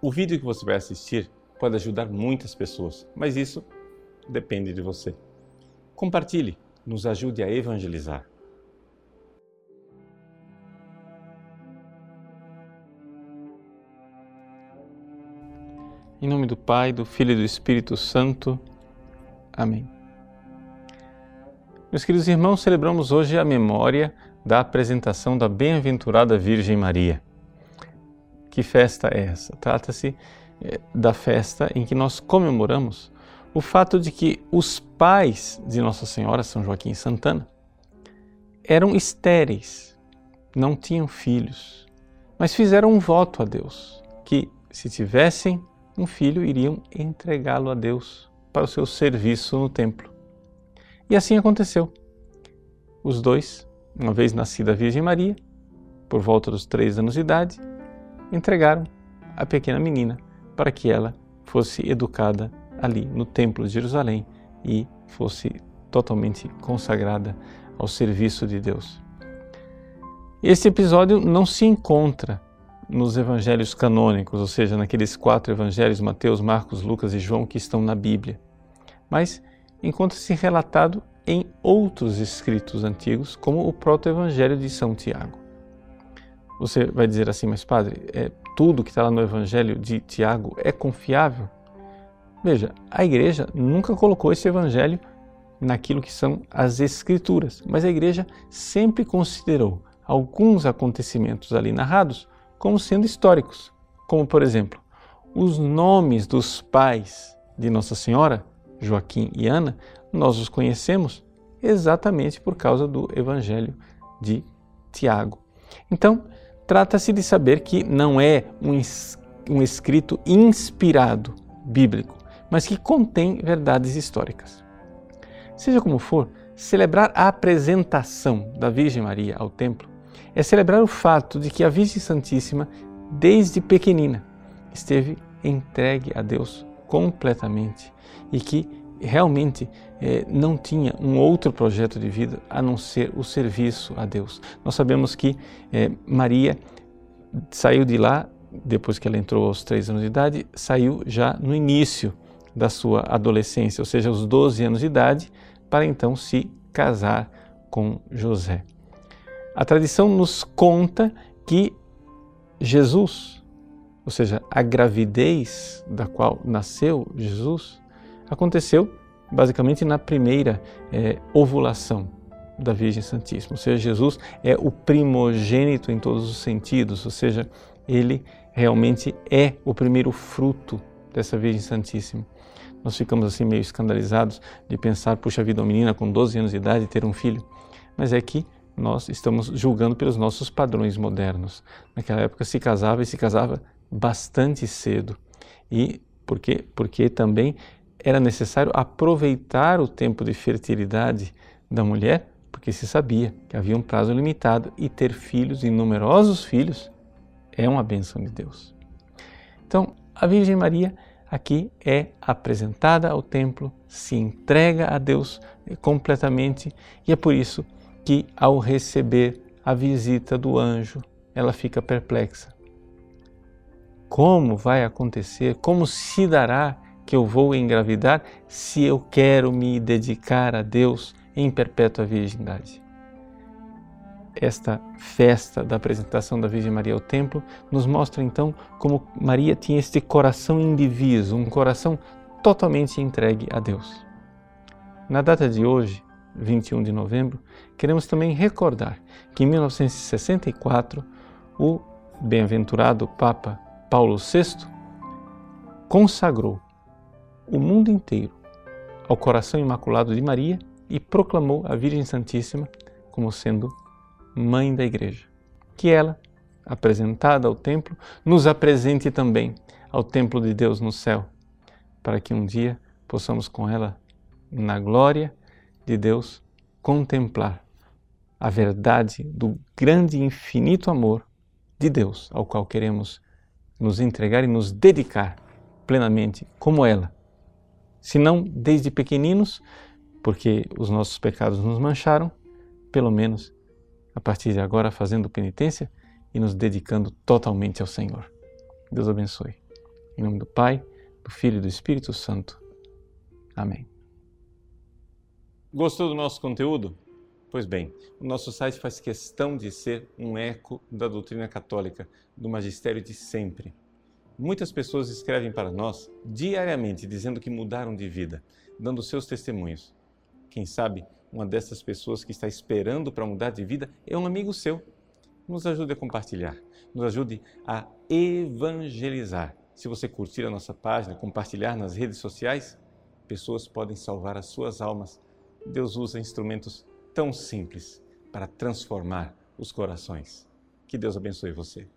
O vídeo que você vai assistir pode ajudar muitas pessoas, mas isso depende de você. Compartilhe, nos ajude a evangelizar. Em nome do Pai, do Filho e do Espírito Santo. Amém. Meus queridos irmãos, celebramos hoje a memória da apresentação da Bem-aventurada Virgem Maria. Que festa é essa? Trata-se eh, da festa em que nós comemoramos o fato de que os pais de Nossa Senhora, São Joaquim e Santana, eram estéreis, não tinham filhos, mas fizeram um voto a Deus que, se tivessem um filho, iriam entregá-lo a Deus para o seu serviço no templo. E assim aconteceu. Os dois, uma vez nascida a Virgem Maria, por volta dos três anos de idade, entregaram a pequena menina para que ela fosse educada ali no Templo de Jerusalém e fosse totalmente consagrada ao serviço de Deus. Esse episódio não se encontra nos evangelhos canônicos, ou seja, naqueles quatro evangelhos, Mateus, Marcos, Lucas e João, que estão na Bíblia, mas encontra-se relatado em outros escritos antigos, como o proto-evangelho de São Tiago. Você vai dizer assim, mas padre, é, tudo que está lá no Evangelho de Tiago é confiável? Veja, a igreja nunca colocou esse Evangelho naquilo que são as Escrituras, mas a igreja sempre considerou alguns acontecimentos ali narrados como sendo históricos, como por exemplo, os nomes dos pais de Nossa Senhora, Joaquim e Ana, nós os conhecemos exatamente por causa do Evangelho de Tiago. Então, trata-se de saber que não é um, um escrito inspirado bíblico, mas que contém verdades históricas. Seja como for, celebrar a apresentação da Virgem Maria ao templo é celebrar o fato de que a Virgem Santíssima, desde pequenina, esteve entregue a Deus completamente e que realmente eh, não tinha um outro projeto de vida a não ser o serviço a Deus. Nós sabemos que eh, Maria saiu de lá, depois que ela entrou aos três anos de idade, saiu já no início da sua adolescência, ou seja, aos 12 anos de idade, para então se casar com José. A tradição nos conta que Jesus, ou seja, a gravidez da qual nasceu Jesus, aconteceu basicamente na primeira é, ovulação da Virgem Santíssima. Ou seja, Jesus é o primogênito em todos os sentidos, ou seja, ele realmente é o primeiro fruto dessa Virgem Santíssima. Nós ficamos assim meio escandalizados de pensar, puxa vida, uma menina com 12 anos de idade ter um filho. Mas é que nós estamos julgando pelos nossos padrões modernos. Naquela época se casava e se casava bastante cedo. E por quê? Porque também era necessário aproveitar o tempo de fertilidade da mulher, porque se sabia que havia um prazo limitado e ter filhos e numerosos filhos é uma bênção de Deus. Então, a Virgem Maria aqui é apresentada ao templo, se entrega a Deus completamente e é por isso que, ao receber a visita do anjo, ela fica perplexa. Como vai acontecer? Como se dará que eu vou engravidar se eu quero me dedicar a Deus em perpétua virgindade. Esta festa da apresentação da Virgem Maria ao templo nos mostra então como Maria tinha este coração indiviso, um coração totalmente entregue a Deus. Na data de hoje, 21 de novembro, queremos também recordar que em 1964 o bem-aventurado Papa Paulo VI consagrou o mundo inteiro ao coração imaculado de Maria e proclamou a Virgem Santíssima como sendo mãe da Igreja. Que ela, apresentada ao templo, nos apresente também ao templo de Deus no céu, para que um dia possamos com ela, na glória de Deus, contemplar a verdade do grande e infinito amor de Deus ao qual queremos nos entregar e nos dedicar plenamente como ela se não desde pequeninos, porque os nossos pecados nos mancharam, pelo menos a partir de agora fazendo penitência e nos dedicando totalmente ao Senhor. Deus abençoe. Em nome do Pai, do Filho e do Espírito Santo. Amém. Gostou do nosso conteúdo? Pois bem, o nosso site faz questão de ser um eco da doutrina católica, do magistério de sempre. Muitas pessoas escrevem para nós diariamente dizendo que mudaram de vida, dando seus testemunhos. Quem sabe uma dessas pessoas que está esperando para mudar de vida é um amigo seu. Nos ajude a compartilhar, nos ajude a evangelizar. Se você curtir a nossa página, compartilhar nas redes sociais, pessoas podem salvar as suas almas Deus usa instrumentos tão simples para transformar os corações. Que Deus abençoe você.